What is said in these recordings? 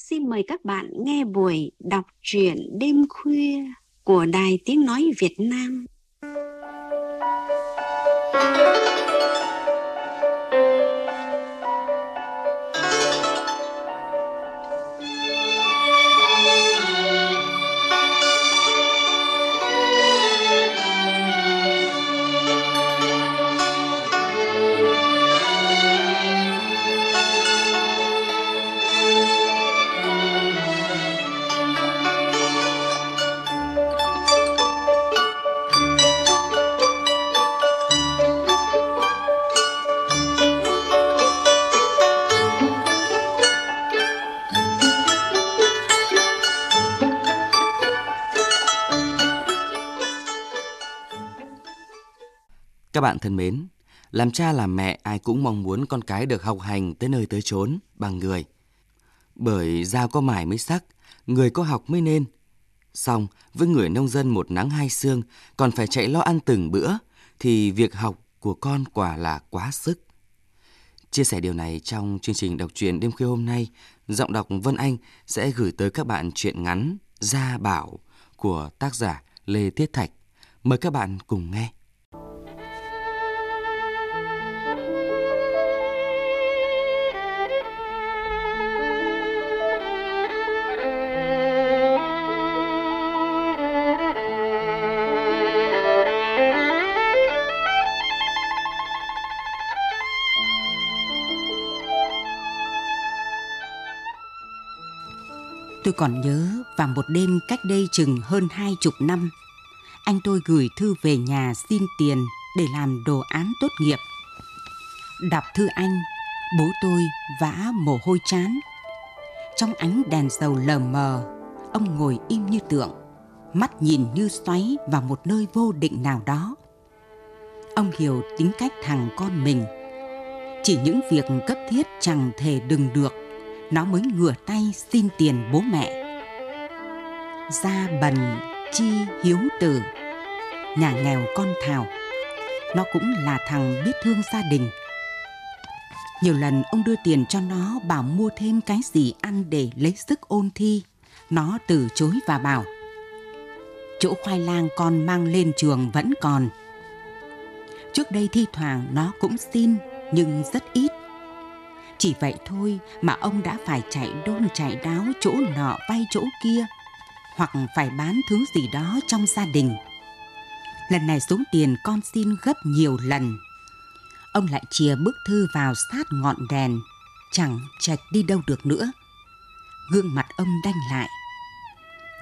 xin mời các bạn nghe buổi đọc truyện đêm khuya của Đài Tiếng Nói Việt Nam. Các bạn thân mến, làm cha làm mẹ ai cũng mong muốn con cái được học hành tới nơi tới chốn bằng người. Bởi dao có mài mới sắc, người có học mới nên. Xong, với người nông dân một nắng hai sương còn phải chạy lo ăn từng bữa, thì việc học của con quả là quá sức. Chia sẻ điều này trong chương trình đọc truyện đêm khuya hôm nay, giọng đọc Vân Anh sẽ gửi tới các bạn truyện ngắn Gia Bảo của tác giả Lê Tiết Thạch. Mời các bạn cùng nghe. Tôi còn nhớ vào một đêm cách đây chừng hơn hai chục năm, anh tôi gửi thư về nhà xin tiền để làm đồ án tốt nghiệp. Đọc thư anh, bố tôi vã mồ hôi chán. Trong ánh đèn dầu lờ mờ, ông ngồi im như tượng, mắt nhìn như xoáy vào một nơi vô định nào đó. Ông hiểu tính cách thằng con mình. Chỉ những việc cấp thiết chẳng thể đừng được nó mới ngửa tay xin tiền bố mẹ. Gia bần chi hiếu tử, nhà nghèo con thảo, nó cũng là thằng biết thương gia đình. Nhiều lần ông đưa tiền cho nó bảo mua thêm cái gì ăn để lấy sức ôn thi. Nó từ chối và bảo Chỗ khoai lang con mang lên trường vẫn còn. Trước đây thi thoảng nó cũng xin nhưng rất ít. Chỉ vậy thôi mà ông đã phải chạy đôn chạy đáo chỗ nọ vay chỗ kia hoặc phải bán thứ gì đó trong gia đình. Lần này số tiền con xin gấp nhiều lần. Ông lại chìa bức thư vào sát ngọn đèn, chẳng chạch đi đâu được nữa. Gương mặt ông đanh lại.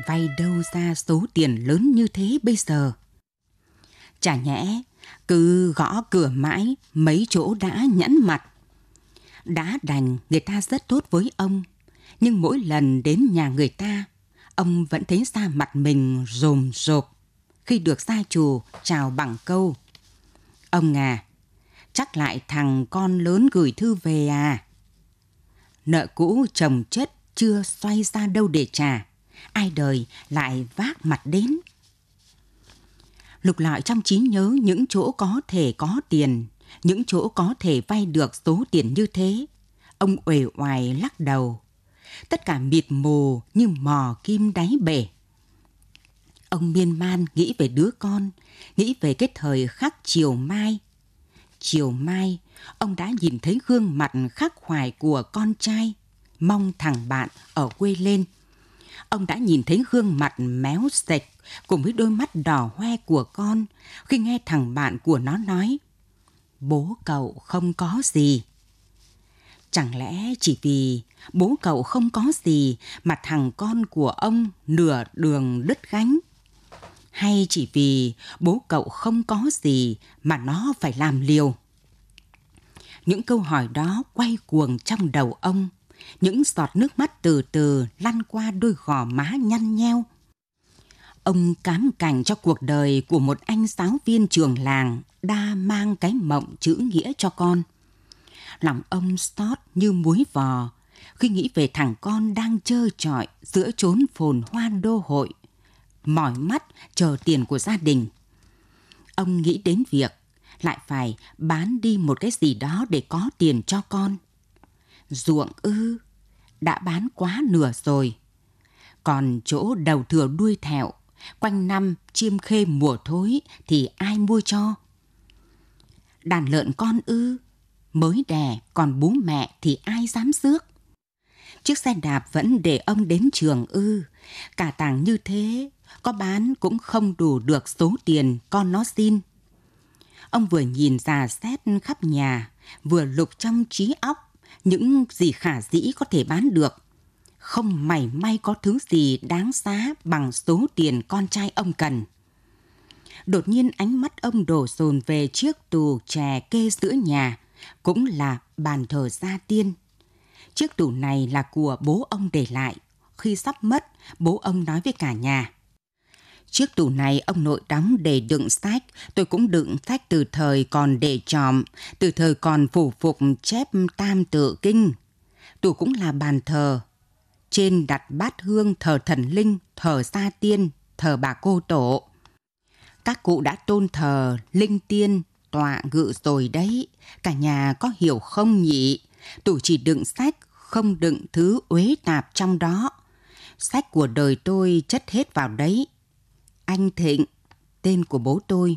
Vay đâu ra số tiền lớn như thế bây giờ? Chả nhẽ, cứ gõ cửa mãi mấy chỗ đã nhẫn mặt đã đành người ta rất tốt với ông, nhưng mỗi lần đến nhà người ta, ông vẫn thấy da mặt mình rồm rộp khi được gia chủ chào bằng câu. Ông à, chắc lại thằng con lớn gửi thư về à? Nợ cũ chồng chất chưa xoay ra đâu để trả, ai đời lại vác mặt đến. Lục lọi trong trí nhớ những chỗ có thể có tiền những chỗ có thể vay được số tiền như thế. Ông uể oải lắc đầu. Tất cả mịt mù như mò kim đáy bể. Ông miên man nghĩ về đứa con, nghĩ về cái thời khắc chiều mai. Chiều mai, ông đã nhìn thấy gương mặt khắc khoải của con trai, mong thằng bạn ở quê lên. Ông đã nhìn thấy gương mặt méo sạch cùng với đôi mắt đỏ hoe của con khi nghe thằng bạn của nó nói bố cậu không có gì. Chẳng lẽ chỉ vì bố cậu không có gì mà thằng con của ông nửa đường đứt gánh? Hay chỉ vì bố cậu không có gì mà nó phải làm liều? Những câu hỏi đó quay cuồng trong đầu ông, những giọt nước mắt từ từ lăn qua đôi gò má nhăn nheo. Ông cám cảnh cho cuộc đời của một anh giáo viên trường làng đa mang cái mộng chữ nghĩa cho con. Lòng ông xót như muối vò khi nghĩ về thằng con đang trơ trọi giữa chốn phồn hoa đô hội, mỏi mắt chờ tiền của gia đình. Ông nghĩ đến việc lại phải bán đi một cái gì đó để có tiền cho con. Ruộng ư, đã bán quá nửa rồi. Còn chỗ đầu thừa đuôi thẹo, quanh năm chiêm khê mùa thối thì ai mua cho? Đàn lợn con ư, mới đẻ còn bú mẹ thì ai dám rước? Chiếc xe đạp vẫn để ông đến trường ư, cả tàng như thế, có bán cũng không đủ được số tiền con nó xin. Ông vừa nhìn già xét khắp nhà, vừa lục trong trí óc những gì khả dĩ có thể bán được. Không mảy may có thứ gì đáng giá bằng số tiền con trai ông cần. Đột nhiên ánh mắt ông đổ dồn về chiếc tù chè kê giữa nhà, cũng là bàn thờ gia tiên. Chiếc tủ này là của bố ông để lại. Khi sắp mất, bố ông nói với cả nhà. Chiếc tủ này ông nội đóng để đựng sách, tôi cũng đựng sách từ thời còn để tròm, từ thời còn phủ phục chép tam tự kinh. Tủ cũng là bàn thờ. Trên đặt bát hương thờ thần linh, thờ sa tiên, thờ bà cô tổ. Các cụ đã tôn thờ linh tiên, tọa ngự rồi đấy. Cả nhà có hiểu không nhỉ? Tủ chỉ đựng sách, không đựng thứ uế tạp trong đó. Sách của đời tôi chất hết vào đấy anh Thịnh, tên của bố tôi,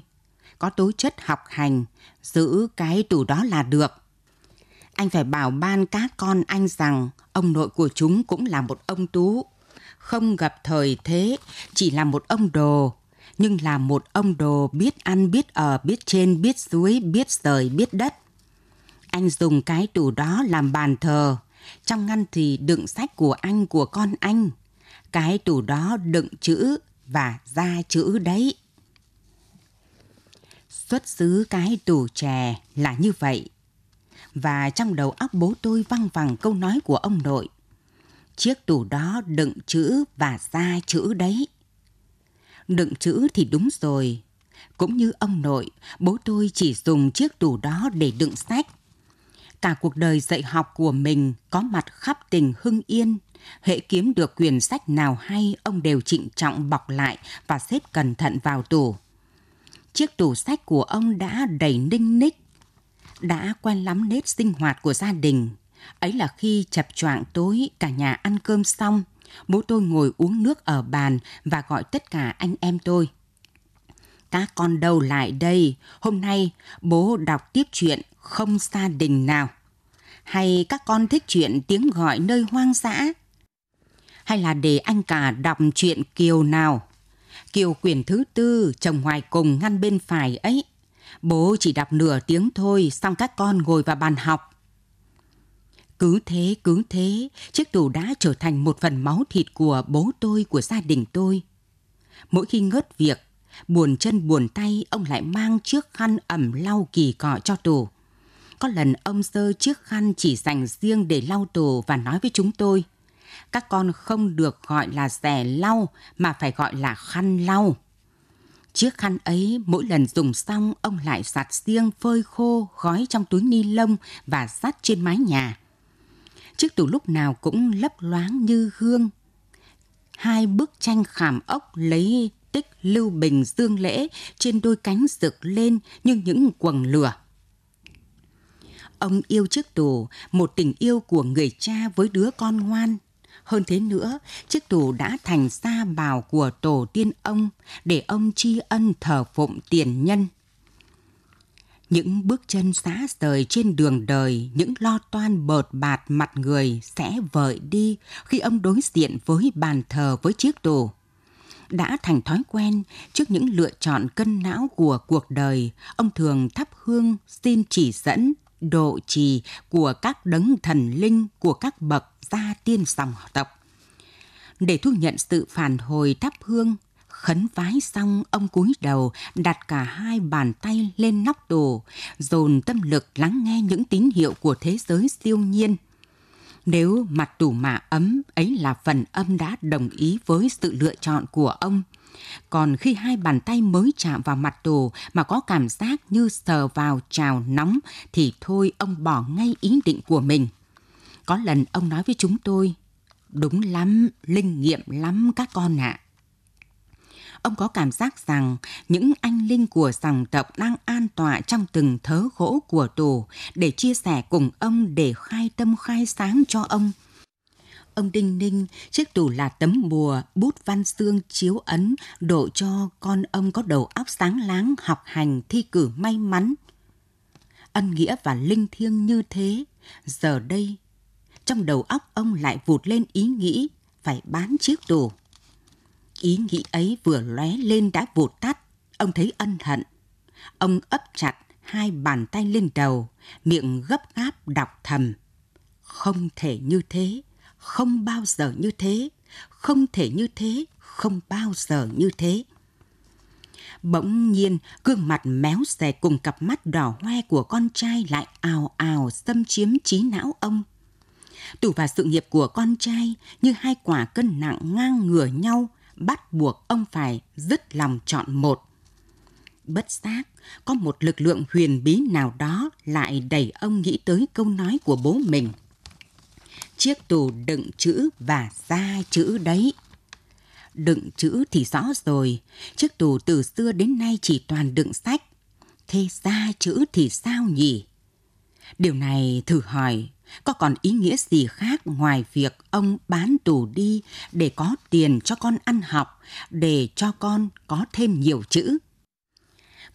có tố chất học hành, giữ cái tủ đó là được. Anh phải bảo ban các con anh rằng ông nội của chúng cũng là một ông tú, không gặp thời thế, chỉ là một ông đồ, nhưng là một ông đồ biết ăn, biết ở, biết trên, biết dưới, biết rời, biết đất. Anh dùng cái tủ đó làm bàn thờ, trong ngăn thì đựng sách của anh, của con anh. Cái tủ đó đựng chữ và ra chữ đấy. Xuất xứ cái tủ chè là như vậy. Và trong đầu óc bố tôi văng vẳng câu nói của ông nội. Chiếc tủ đó đựng chữ và ra chữ đấy. Đựng chữ thì đúng rồi. Cũng như ông nội, bố tôi chỉ dùng chiếc tủ đó để đựng sách. Cả cuộc đời dạy học của mình có mặt khắp tỉnh Hưng Yên Hệ kiếm được quyển sách nào hay, ông đều trịnh trọng bọc lại và xếp cẩn thận vào tủ. Chiếc tủ sách của ông đã đầy ninh ních, đã quen lắm nếp sinh hoạt của gia đình. Ấy là khi chập choạng tối cả nhà ăn cơm xong, bố tôi ngồi uống nước ở bàn và gọi tất cả anh em tôi. Các con đâu lại đây, hôm nay bố đọc tiếp chuyện không gia đình nào. Hay các con thích chuyện tiếng gọi nơi hoang dã, hay là để anh cả đọc chuyện Kiều nào? Kiều quyển thứ tư, chồng ngoài cùng ngăn bên phải ấy. Bố chỉ đọc nửa tiếng thôi, xong các con ngồi vào bàn học. Cứ thế, cứ thế, chiếc tủ đã trở thành một phần máu thịt của bố tôi, của gia đình tôi. Mỗi khi ngớt việc, buồn chân buồn tay, ông lại mang chiếc khăn ẩm lau kỳ cọ cho tủ. Có lần ông sơ chiếc khăn chỉ dành riêng để lau tủ và nói với chúng tôi – các con không được gọi là rẻ lau mà phải gọi là khăn lau. Chiếc khăn ấy mỗi lần dùng xong ông lại giặt riêng phơi khô gói trong túi ni lông và dắt trên mái nhà. Chiếc tủ lúc nào cũng lấp loáng như hương. Hai bức tranh khảm ốc lấy tích lưu bình dương lễ trên đôi cánh rực lên như những quầng lửa. Ông yêu chiếc tủ, một tình yêu của người cha với đứa con ngoan hơn thế nữa, chiếc tủ đã thành sa bào của tổ tiên ông để ông tri ân thờ phụng tiền nhân. Những bước chân xã rời trên đường đời, những lo toan bợt bạt mặt người sẽ vợi đi khi ông đối diện với bàn thờ với chiếc tủ. Đã thành thói quen trước những lựa chọn cân não của cuộc đời, ông thường thắp hương xin chỉ dẫn độ trì của các đấng thần linh của các bậc gia tiên dòng tộc. Để thu nhận sự phản hồi thắp hương, khấn vái xong ông cúi đầu đặt cả hai bàn tay lên nóc tủ, dồn tâm lực lắng nghe những tín hiệu của thế giới siêu nhiên. Nếu mặt tủ mạ ấm, ấy là phần âm đã đồng ý với sự lựa chọn của ông. Còn khi hai bàn tay mới chạm vào mặt tù mà có cảm giác như sờ vào trào nóng thì thôi ông bỏ ngay ý định của mình. Có lần ông nói với chúng tôi, đúng lắm, linh nghiệm lắm các con ạ. À. Ông có cảm giác rằng những anh linh của dòng tộc đang an tọa trong từng thớ gỗ của tù để chia sẻ cùng ông để khai tâm khai sáng cho ông ông Đinh Ninh, chiếc tủ là tấm bùa, bút văn xương chiếu ấn, độ cho con ông có đầu óc sáng láng, học hành, thi cử may mắn. Ân nghĩa và linh thiêng như thế, giờ đây, trong đầu óc ông lại vụt lên ý nghĩ phải bán chiếc tủ. Ý nghĩ ấy vừa lóe lên đã vụt tắt, ông thấy ân hận. Ông ấp chặt hai bàn tay lên đầu, miệng gấp gáp đọc thầm. Không thể như thế, không bao giờ như thế, không thể như thế, không bao giờ như thế. Bỗng nhiên, gương mặt méo xè cùng cặp mắt đỏ hoe của con trai lại ào ào xâm chiếm trí não ông. Tù và sự nghiệp của con trai như hai quả cân nặng ngang ngửa nhau, bắt buộc ông phải dứt lòng chọn một. Bất giác, có một lực lượng huyền bí nào đó lại đẩy ông nghĩ tới câu nói của bố mình. Chiếc tù đựng chữ và ra chữ đấy. Đựng chữ thì rõ rồi, chiếc tù từ xưa đến nay chỉ toàn đựng sách. Thế ra chữ thì sao nhỉ? Điều này thử hỏi, có còn ý nghĩa gì khác ngoài việc ông bán tù đi để có tiền cho con ăn học, để cho con có thêm nhiều chữ?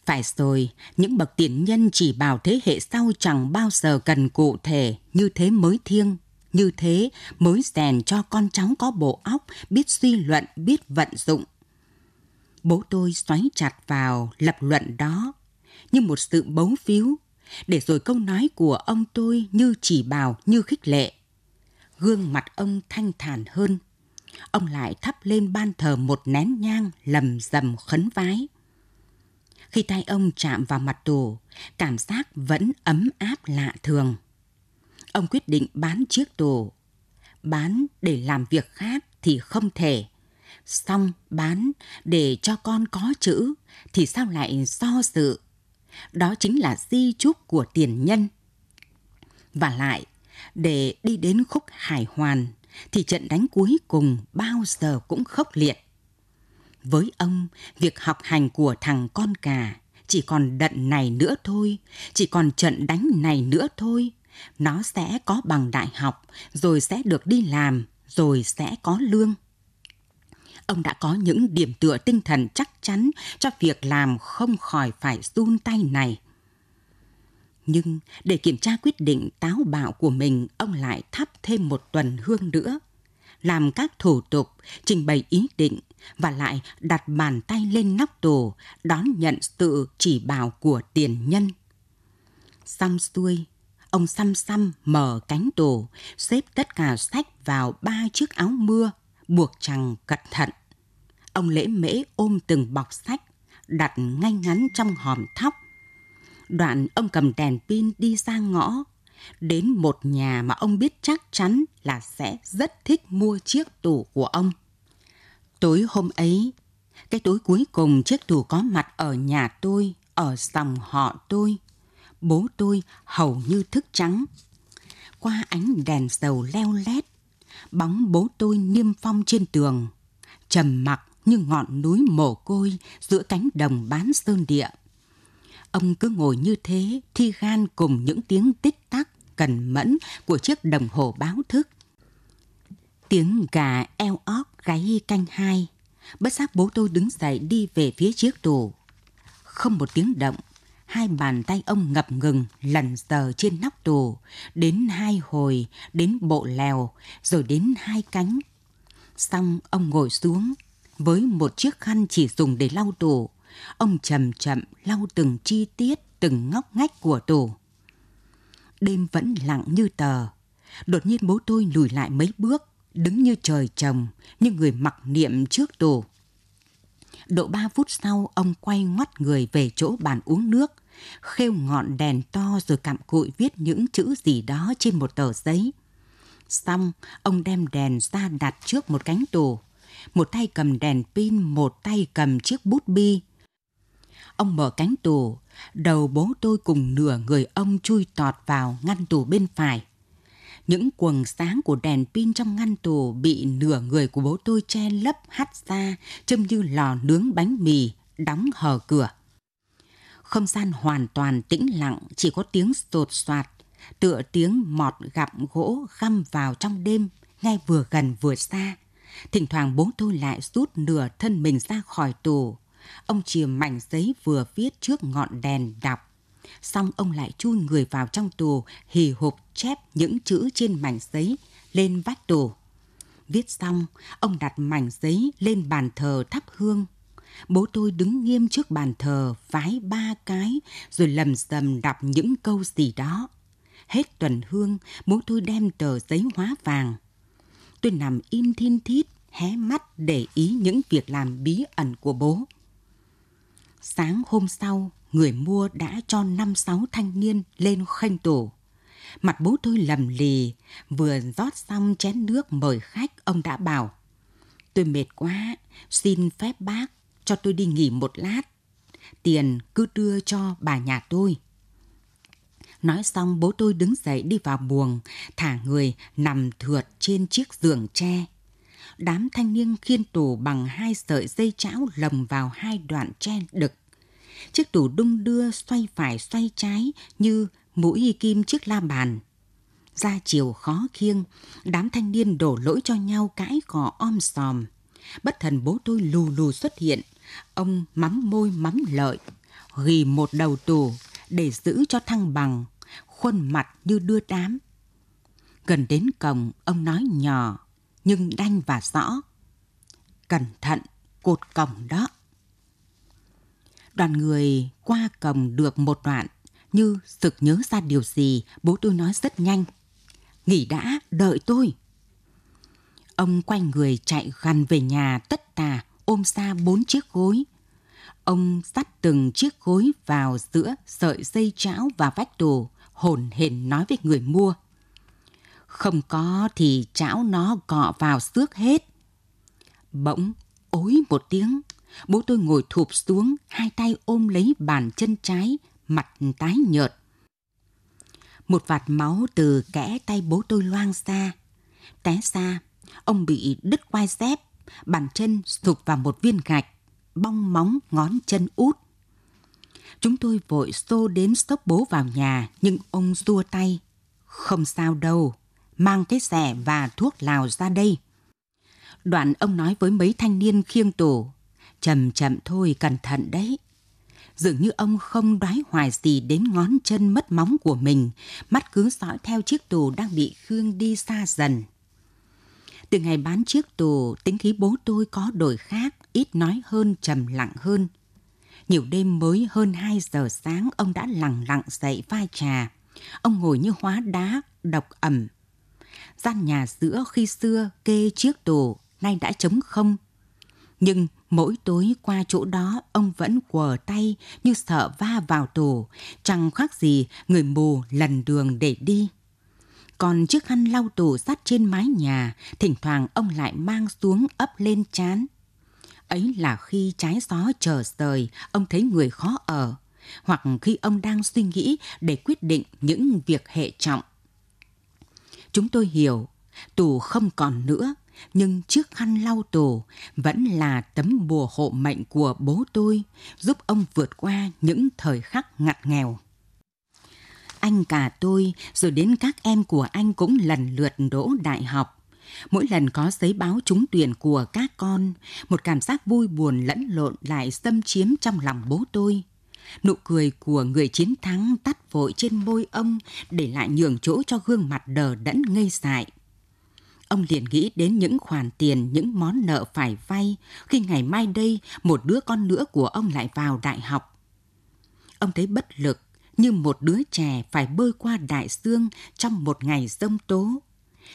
Phải rồi, những bậc tiền nhân chỉ bảo thế hệ sau chẳng bao giờ cần cụ thể, như thế mới thiêng, như thế mới rèn cho con cháu có bộ óc, biết suy luận, biết vận dụng. Bố tôi xoáy chặt vào lập luận đó, như một sự bấu phiếu, để rồi câu nói của ông tôi như chỉ bảo, như khích lệ. Gương mặt ông thanh thản hơn. Ông lại thắp lên ban thờ một nén nhang lầm rầm khấn vái khi tay ông chạm vào mặt tù, cảm giác vẫn ấm áp lạ thường. Ông quyết định bán chiếc tù. Bán để làm việc khác thì không thể. Xong bán để cho con có chữ thì sao lại so sự. Đó chính là di chúc của tiền nhân. Và lại, để đi đến khúc hải hoàn thì trận đánh cuối cùng bao giờ cũng khốc liệt. Với ông, việc học hành của thằng con cà chỉ còn đận này nữa thôi, chỉ còn trận đánh này nữa thôi. Nó sẽ có bằng đại học, rồi sẽ được đi làm, rồi sẽ có lương. Ông đã có những điểm tựa tinh thần chắc chắn cho việc làm không khỏi phải run tay này. Nhưng để kiểm tra quyết định táo bạo của mình, ông lại thắp thêm một tuần hương nữa làm các thủ tục, trình bày ý định và lại đặt bàn tay lên nóc tù đón nhận sự chỉ bảo của tiền nhân. Xong xuôi, ông xăm xăm mở cánh tủ xếp tất cả sách vào ba chiếc áo mưa, buộc chằng cẩn thận. Ông lễ mễ ôm từng bọc sách, đặt ngay ngắn trong hòm thóc. Đoạn ông cầm đèn pin đi ra ngõ, đến một nhà mà ông biết chắc chắn là sẽ rất thích mua chiếc tủ của ông. Tối hôm ấy, cái tối cuối cùng chiếc tủ có mặt ở nhà tôi, ở dòng họ tôi. Bố tôi hầu như thức trắng. Qua ánh đèn dầu leo lét, bóng bố tôi niêm phong trên tường, trầm mặc như ngọn núi mồ côi giữa cánh đồng bán sơn địa. Ông cứ ngồi như thế, thi gan cùng những tiếng tích tắc cần mẫn của chiếc đồng hồ báo thức. Tiếng gà eo ót gáy canh hai. Bất giác bố tôi đứng dậy đi về phía chiếc tủ. Không một tiếng động, hai bàn tay ông ngập ngừng lần giờ trên nóc tủ, đến hai hồi, đến bộ lèo, rồi đến hai cánh. Xong ông ngồi xuống, với một chiếc khăn chỉ dùng để lau tủ. Ông chậm chậm lau từng chi tiết, từng ngóc ngách của tủ. Đêm vẫn lặng như tờ. Đột nhiên bố tôi lùi lại mấy bước, đứng như trời trồng, như người mặc niệm trước tù. Độ ba phút sau, ông quay ngoắt người về chỗ bàn uống nước, khêu ngọn đèn to rồi cặm cụi viết những chữ gì đó trên một tờ giấy. Xong, ông đem đèn ra đặt trước một cánh tủ. Một tay cầm đèn pin, một tay cầm chiếc bút bi. Ông mở cánh tủ, đầu bố tôi cùng nửa người ông chui tọt vào ngăn tủ bên phải. Những quầng sáng của đèn pin trong ngăn tủ bị nửa người của bố tôi che lấp hắt ra, trông như lò nướng bánh mì, đóng hờ cửa. Không gian hoàn toàn tĩnh lặng, chỉ có tiếng sột soạt, tựa tiếng mọt gặm gỗ găm vào trong đêm, ngay vừa gần vừa xa. Thỉnh thoảng bố tôi lại rút nửa thân mình ra khỏi tù. Ông chìa mảnh giấy vừa viết trước ngọn đèn đọc. Xong ông lại chui người vào trong tù, hì hục chép những chữ trên mảnh giấy lên vách tù. Viết xong, ông đặt mảnh giấy lên bàn thờ thắp hương. Bố tôi đứng nghiêm trước bàn thờ, vái ba cái, rồi lầm rầm đọc những câu gì đó. Hết tuần hương, bố tôi đem tờ giấy hóa vàng. Tôi nằm im thiên thít, hé mắt để ý những việc làm bí ẩn của bố. Sáng hôm sau, người mua đã cho năm sáu thanh niên lên khanh tổ. Mặt bố tôi lầm lì, vừa rót xong chén nước mời khách, ông đã bảo. Tôi mệt quá, xin phép bác cho tôi đi nghỉ một lát. Tiền cứ đưa cho bà nhà tôi. Nói xong bố tôi đứng dậy đi vào buồng, thả người nằm thượt trên chiếc giường tre. Đám thanh niên khiên tủ bằng hai sợi dây chảo lồng vào hai đoạn tre đực. Chiếc tủ đung đưa xoay phải xoay trái như mũi kim chiếc la bàn. Ra chiều khó khiêng, đám thanh niên đổ lỗi cho nhau cãi cọ om sòm. Bất thần bố tôi lù lù xuất hiện, ông mắm môi mắm lợi, ghi một đầu tù để giữ cho thăng bằng, khuôn mặt như đưa đám. Gần đến cổng, ông nói nhỏ, nhưng đanh và rõ. Cẩn thận, cột cổng đó. Đoàn người qua cổng được một đoạn, như sực nhớ ra điều gì, bố tôi nói rất nhanh. Nghỉ đã, đợi tôi. Ông quay người chạy gần về nhà tất tà, ôm xa bốn chiếc gối. Ông dắt từng chiếc gối vào giữa sợi dây chảo và vách tủ, hồn hển nói với người mua. Không có thì chảo nó cọ vào xước hết. Bỗng, ối một tiếng, bố tôi ngồi thụp xuống, hai tay ôm lấy bàn chân trái, mặt tái nhợt. Một vạt máu từ kẽ tay bố tôi loang ra. Té ra ông bị đứt quai dép, bàn chân sụp vào một viên gạch, bong móng ngón chân út. Chúng tôi vội xô đến sốc bố vào nhà, nhưng ông xua tay. Không sao đâu, mang cái xẻ và thuốc lào ra đây. Đoạn ông nói với mấy thanh niên khiêng tủ, chậm chậm thôi, cẩn thận đấy. Dường như ông không đoái hoài gì đến ngón chân mất móng của mình, mắt cứ dõi theo chiếc tù đang bị Khương đi xa dần. Từ ngày bán chiếc tù, tính khí bố tôi có đổi khác, ít nói hơn, trầm lặng hơn. Nhiều đêm mới hơn 2 giờ sáng, ông đã lặng lặng dậy pha trà. Ông ngồi như hóa đá, độc ẩm. Gian nhà giữa khi xưa kê chiếc tù, nay đã trống không. Nhưng mỗi tối qua chỗ đó, ông vẫn quờ tay như sợ va vào tù, chẳng khác gì người mù lần đường để đi. Còn chiếc khăn lau tủ sắt trên mái nhà, thỉnh thoảng ông lại mang xuống ấp lên chán. Ấy là khi trái gió chờ rời, ông thấy người khó ở, hoặc khi ông đang suy nghĩ để quyết định những việc hệ trọng. Chúng tôi hiểu, tù không còn nữa, nhưng chiếc khăn lau tù vẫn là tấm bùa hộ mệnh của bố tôi, giúp ông vượt qua những thời khắc ngặt nghèo anh cả tôi, rồi đến các em của anh cũng lần lượt đỗ đại học. Mỗi lần có giấy báo trúng tuyển của các con, một cảm giác vui buồn lẫn lộn lại xâm chiếm trong lòng bố tôi. Nụ cười của người chiến thắng tắt vội trên môi ông để lại nhường chỗ cho gương mặt đờ đẫn ngây dại. Ông liền nghĩ đến những khoản tiền, những món nợ phải vay khi ngày mai đây một đứa con nữa của ông lại vào đại học. Ông thấy bất lực như một đứa trẻ phải bơi qua đại dương trong một ngày rông tố.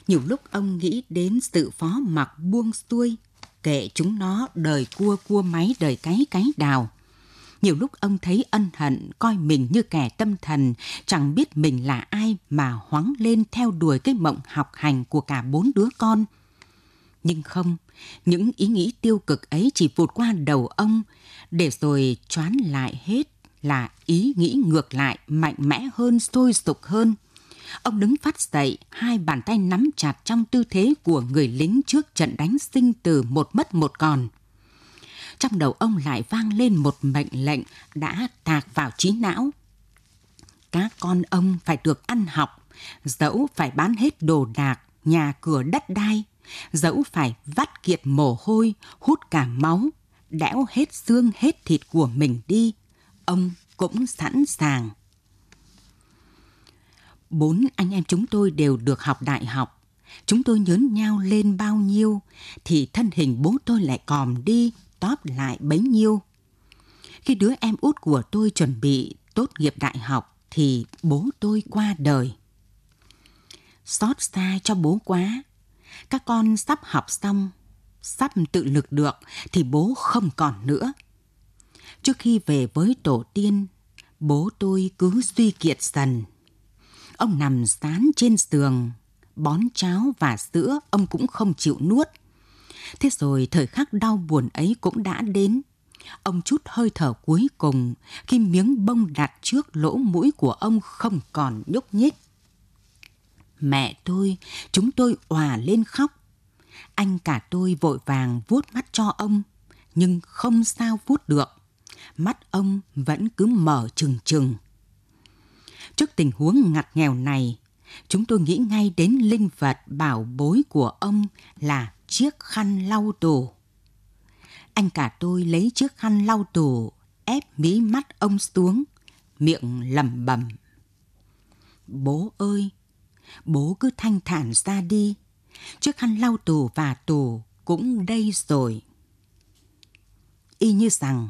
Nhiều lúc ông nghĩ đến sự phó mặc buông xuôi, kệ chúng nó đời cua cua máy đời cái cái đào. Nhiều lúc ông thấy ân hận, coi mình như kẻ tâm thần, chẳng biết mình là ai mà hoáng lên theo đuổi cái mộng học hành của cả bốn đứa con. Nhưng không, những ý nghĩ tiêu cực ấy chỉ vụt qua đầu ông, để rồi choán lại hết là ý nghĩ ngược lại, mạnh mẽ hơn, sôi sục hơn. Ông đứng phát dậy, hai bàn tay nắm chặt trong tư thế của người lính trước trận đánh sinh tử một mất một còn. Trong đầu ông lại vang lên một mệnh lệnh đã tạc vào trí não. Các con ông phải được ăn học, dẫu phải bán hết đồ đạc, nhà cửa đất đai, dẫu phải vắt kiệt mồ hôi, hút cả máu, đẽo hết xương hết thịt của mình đi, ông cũng sẵn sàng. Bốn anh em chúng tôi đều được học đại học. Chúng tôi nhớn nhau lên bao nhiêu, thì thân hình bố tôi lại còm đi, tóp lại bấy nhiêu. Khi đứa em út của tôi chuẩn bị tốt nghiệp đại học, thì bố tôi qua đời. Xót xa cho bố quá. Các con sắp học xong, sắp tự lực được thì bố không còn nữa. Trước khi về với tổ tiên, bố tôi cứ suy kiệt dần. Ông nằm sán trên giường, bón cháo và sữa ông cũng không chịu nuốt. Thế rồi thời khắc đau buồn ấy cũng đã đến. Ông chút hơi thở cuối cùng khi miếng bông đặt trước lỗ mũi của ông không còn nhúc nhích. Mẹ tôi, chúng tôi òa lên khóc. Anh cả tôi vội vàng vuốt mắt cho ông, nhưng không sao vuốt được. Mắt ông vẫn cứ mở trừng trừng. Trước tình huống ngặt nghèo này, chúng tôi nghĩ ngay đến linh vật bảo bối của ông là chiếc khăn lau tủ. Anh cả tôi lấy chiếc khăn lau tủ, ép mí mắt ông xuống, miệng lẩm bẩm. Bố ơi, bố cứ thanh thản ra đi. Chiếc khăn lau tù và tù cũng đây rồi. Y như rằng,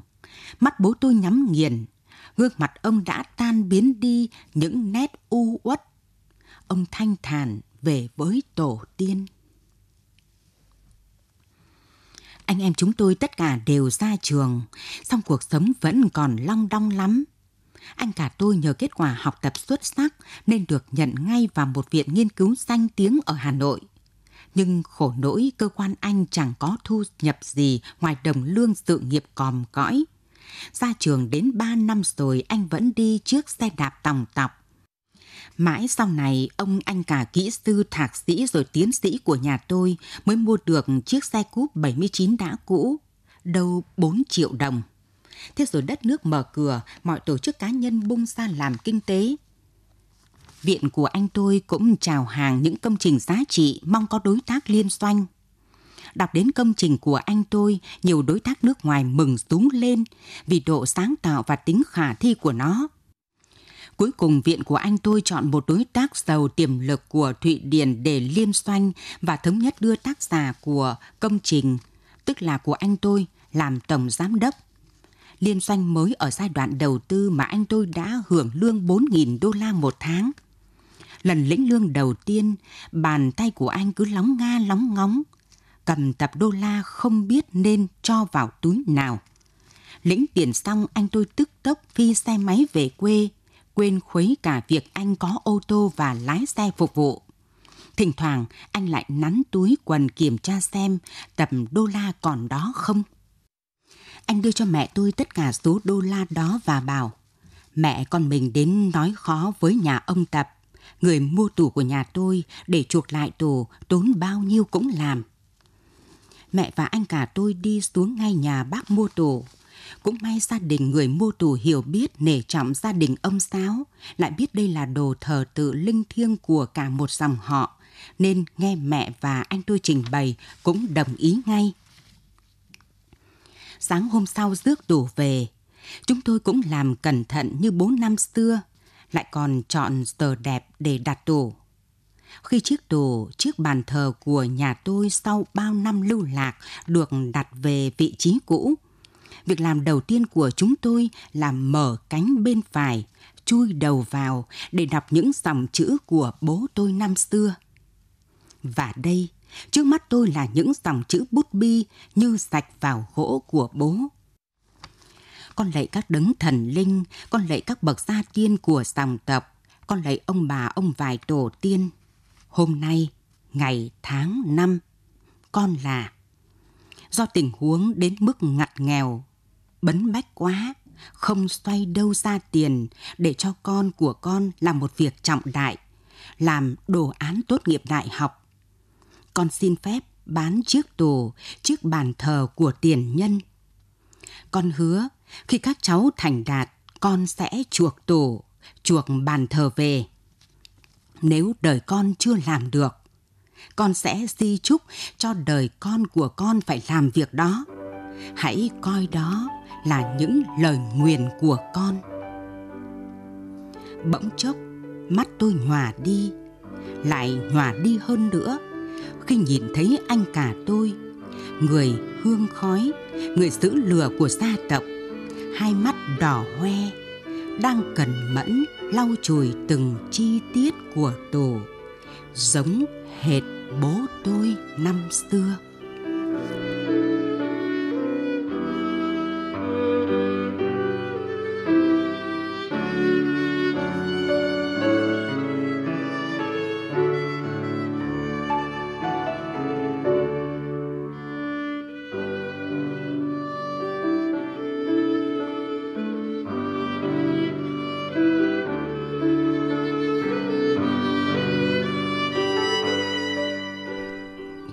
mắt bố tôi nhắm nghiền, gương mặt ông đã tan biến đi những nét u uất. Ông thanh thản về với tổ tiên. Anh em chúng tôi tất cả đều ra trường, song cuộc sống vẫn còn long đong lắm. Anh cả tôi nhờ kết quả học tập xuất sắc nên được nhận ngay vào một viện nghiên cứu danh tiếng ở Hà Nội. Nhưng khổ nỗi cơ quan anh chẳng có thu nhập gì ngoài đồng lương sự nghiệp còm cõi. Ra trường đến 3 năm rồi anh vẫn đi chiếc xe đạp tòng tọc. Mãi sau này, ông anh cả kỹ sư thạc sĩ rồi tiến sĩ của nhà tôi mới mua được chiếc xe cúp 79 đã cũ, đâu 4 triệu đồng. Thế rồi đất nước mở cửa, mọi tổ chức cá nhân bung ra làm kinh tế. Viện của anh tôi cũng chào hàng những công trình giá trị mong có đối tác liên doanh. Đọc đến công trình của anh tôi, nhiều đối tác nước ngoài mừng rúng lên vì độ sáng tạo và tính khả thi của nó. Cuối cùng viện của anh tôi chọn một đối tác giàu tiềm lực của Thụy Điển để liên doanh và thống nhất đưa tác giả của công trình, tức là của anh tôi, làm tổng giám đốc. Liên doanh mới ở giai đoạn đầu tư mà anh tôi đã hưởng lương 4.000 đô la một tháng. Lần lĩnh lương đầu tiên, bàn tay của anh cứ lóng nga lóng ngóng, cầm tập đô la không biết nên cho vào túi nào. Lĩnh tiền xong anh tôi tức tốc phi xe máy về quê, quên khuấy cả việc anh có ô tô và lái xe phục vụ. Thỉnh thoảng anh lại nắn túi quần kiểm tra xem tầm đô la còn đó không. Anh đưa cho mẹ tôi tất cả số đô la đó và bảo mẹ con mình đến nói khó với nhà ông Tập. Người mua tủ của nhà tôi để chuộc lại tủ tốn bao nhiêu cũng làm. Mẹ và anh cả tôi đi xuống ngay nhà bác mua đồ, Cũng may gia đình người mua đồ hiểu biết nể trọng gia đình ông Sáo, lại biết đây là đồ thờ tự linh thiêng của cả một dòng họ, nên nghe mẹ và anh tôi trình bày cũng đồng ý ngay. Sáng hôm sau rước đồ về, chúng tôi cũng làm cẩn thận như bốn năm xưa, lại còn chọn giờ đẹp để đặt tủ. Khi chiếc đồ, chiếc bàn thờ của nhà tôi sau bao năm lưu lạc được đặt về vị trí cũ, việc làm đầu tiên của chúng tôi là mở cánh bên phải, chui đầu vào để đọc những dòng chữ của bố tôi năm xưa. Và đây, trước mắt tôi là những dòng chữ bút bi như sạch vào gỗ của bố. Con lạy các đấng thần linh, con lạy các bậc gia tiên của dòng tộc, con lạy ông bà ông vài tổ tiên. Hôm nay, ngày tháng năm, con là do tình huống đến mức ngặt nghèo bấn bách quá, không xoay đâu ra tiền để cho con của con làm một việc trọng đại, làm đồ án tốt nghiệp đại học. Con xin phép bán chiếc tù, chiếc bàn thờ của tiền nhân. Con hứa khi các cháu thành đạt, con sẽ chuộc tù, chuộc bàn thờ về. Nếu đời con chưa làm được, con sẽ di chúc cho đời con của con phải làm việc đó. Hãy coi đó là những lời nguyền của con. Bỗng chốc, mắt tôi nhòa đi, lại nhòa đi hơn nữa khi nhìn thấy anh cả tôi, người hương khói, người giữ lửa của gia tộc, hai mắt đỏ hoe, đang cần mẫn lau chùi từng chi tiết của tổ, giống hệt bố tôi năm xưa.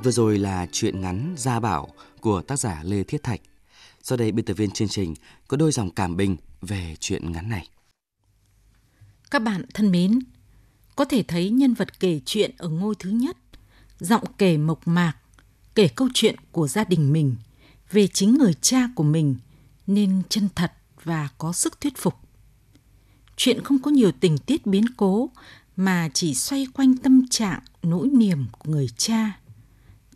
Vừa rồi là chuyện ngắn Gia Bảo của tác giả Lê Thiết Thạch. Sau đây biên tập viên chương trình có đôi dòng cảm bình về chuyện ngắn này. Các bạn thân mến, có thể thấy nhân vật kể chuyện ở ngôi thứ nhất, giọng kể mộc mạc, kể câu chuyện của gia đình mình về chính người cha của mình nên chân thật và có sức thuyết phục. Chuyện không có nhiều tình tiết biến cố mà chỉ xoay quanh tâm trạng, nỗi niềm của người cha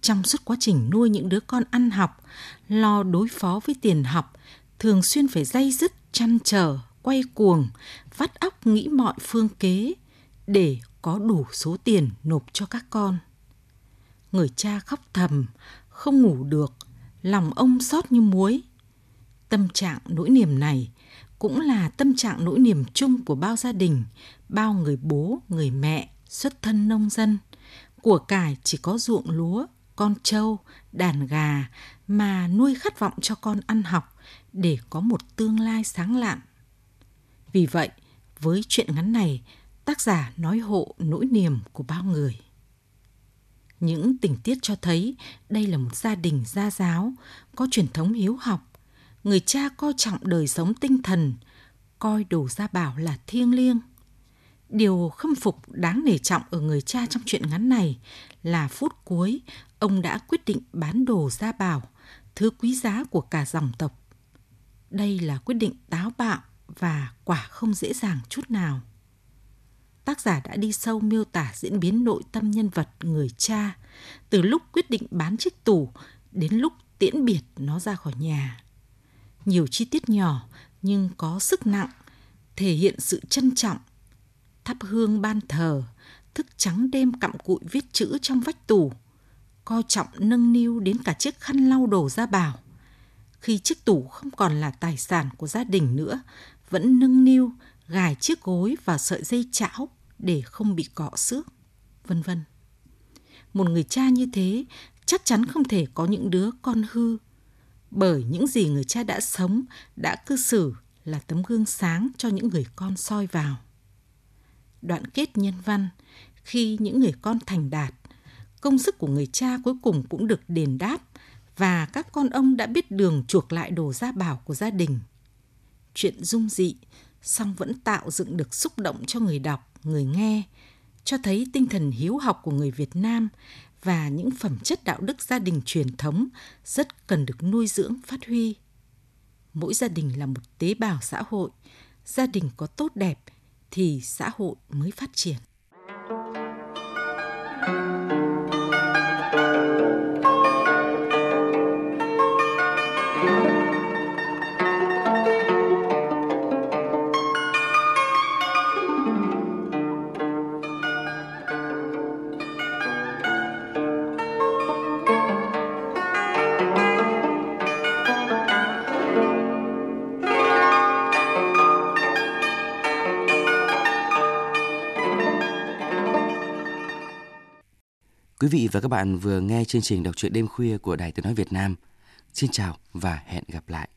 trong suốt quá trình nuôi những đứa con ăn học, lo đối phó với tiền học, thường xuyên phải dây dứt, chăn trở, quay cuồng, vắt óc nghĩ mọi phương kế để có đủ số tiền nộp cho các con. Người cha khóc thầm, không ngủ được, lòng ông xót như muối. Tâm trạng nỗi niềm này cũng là tâm trạng nỗi niềm chung của bao gia đình, bao người bố, người mẹ, xuất thân nông dân. Của cải chỉ có ruộng lúa, con trâu, đàn gà mà nuôi khát vọng cho con ăn học để có một tương lai sáng lạng. Vì vậy, với chuyện ngắn này, tác giả nói hộ nỗi niềm của bao người. Những tình tiết cho thấy đây là một gia đình gia giáo, có truyền thống hiếu học. Người cha coi trọng đời sống tinh thần, coi đồ gia bảo là thiêng liêng – Điều khâm phục đáng nể trọng ở người cha trong chuyện ngắn này là phút cuối ông đã quyết định bán đồ gia bảo, thứ quý giá của cả dòng tộc. Đây là quyết định táo bạo và quả không dễ dàng chút nào. Tác giả đã đi sâu miêu tả diễn biến nội tâm nhân vật người cha, từ lúc quyết định bán chiếc tủ đến lúc tiễn biệt nó ra khỏi nhà. Nhiều chi tiết nhỏ nhưng có sức nặng, thể hiện sự trân trọng thắp hương ban thờ, thức trắng đêm cặm cụi viết chữ trong vách tủ, coi trọng nâng niu đến cả chiếc khăn lau đồ ra bảo. Khi chiếc tủ không còn là tài sản của gia đình nữa, vẫn nâng niu gài chiếc gối vào sợi dây chảo để không bị cọ xước, vân vân. Một người cha như thế chắc chắn không thể có những đứa con hư, bởi những gì người cha đã sống, đã cư xử là tấm gương sáng cho những người con soi vào đoạn kết nhân văn khi những người con thành đạt công sức của người cha cuối cùng cũng được đền đáp và các con ông đã biết đường chuộc lại đồ gia bảo của gia đình. Chuyện dung dị, song vẫn tạo dựng được xúc động cho người đọc, người nghe, cho thấy tinh thần hiếu học của người việt nam và những phẩm chất đạo đức gia đình truyền thống rất cần được nuôi dưỡng, phát huy. Mỗi gia đình là một tế bào xã hội, gia đình có tốt đẹp thì xã hội mới phát triển. Quý vị và các bạn vừa nghe chương trình đọc truyện đêm khuya của Đài Tiếng Nói Việt Nam. Xin chào và hẹn gặp lại.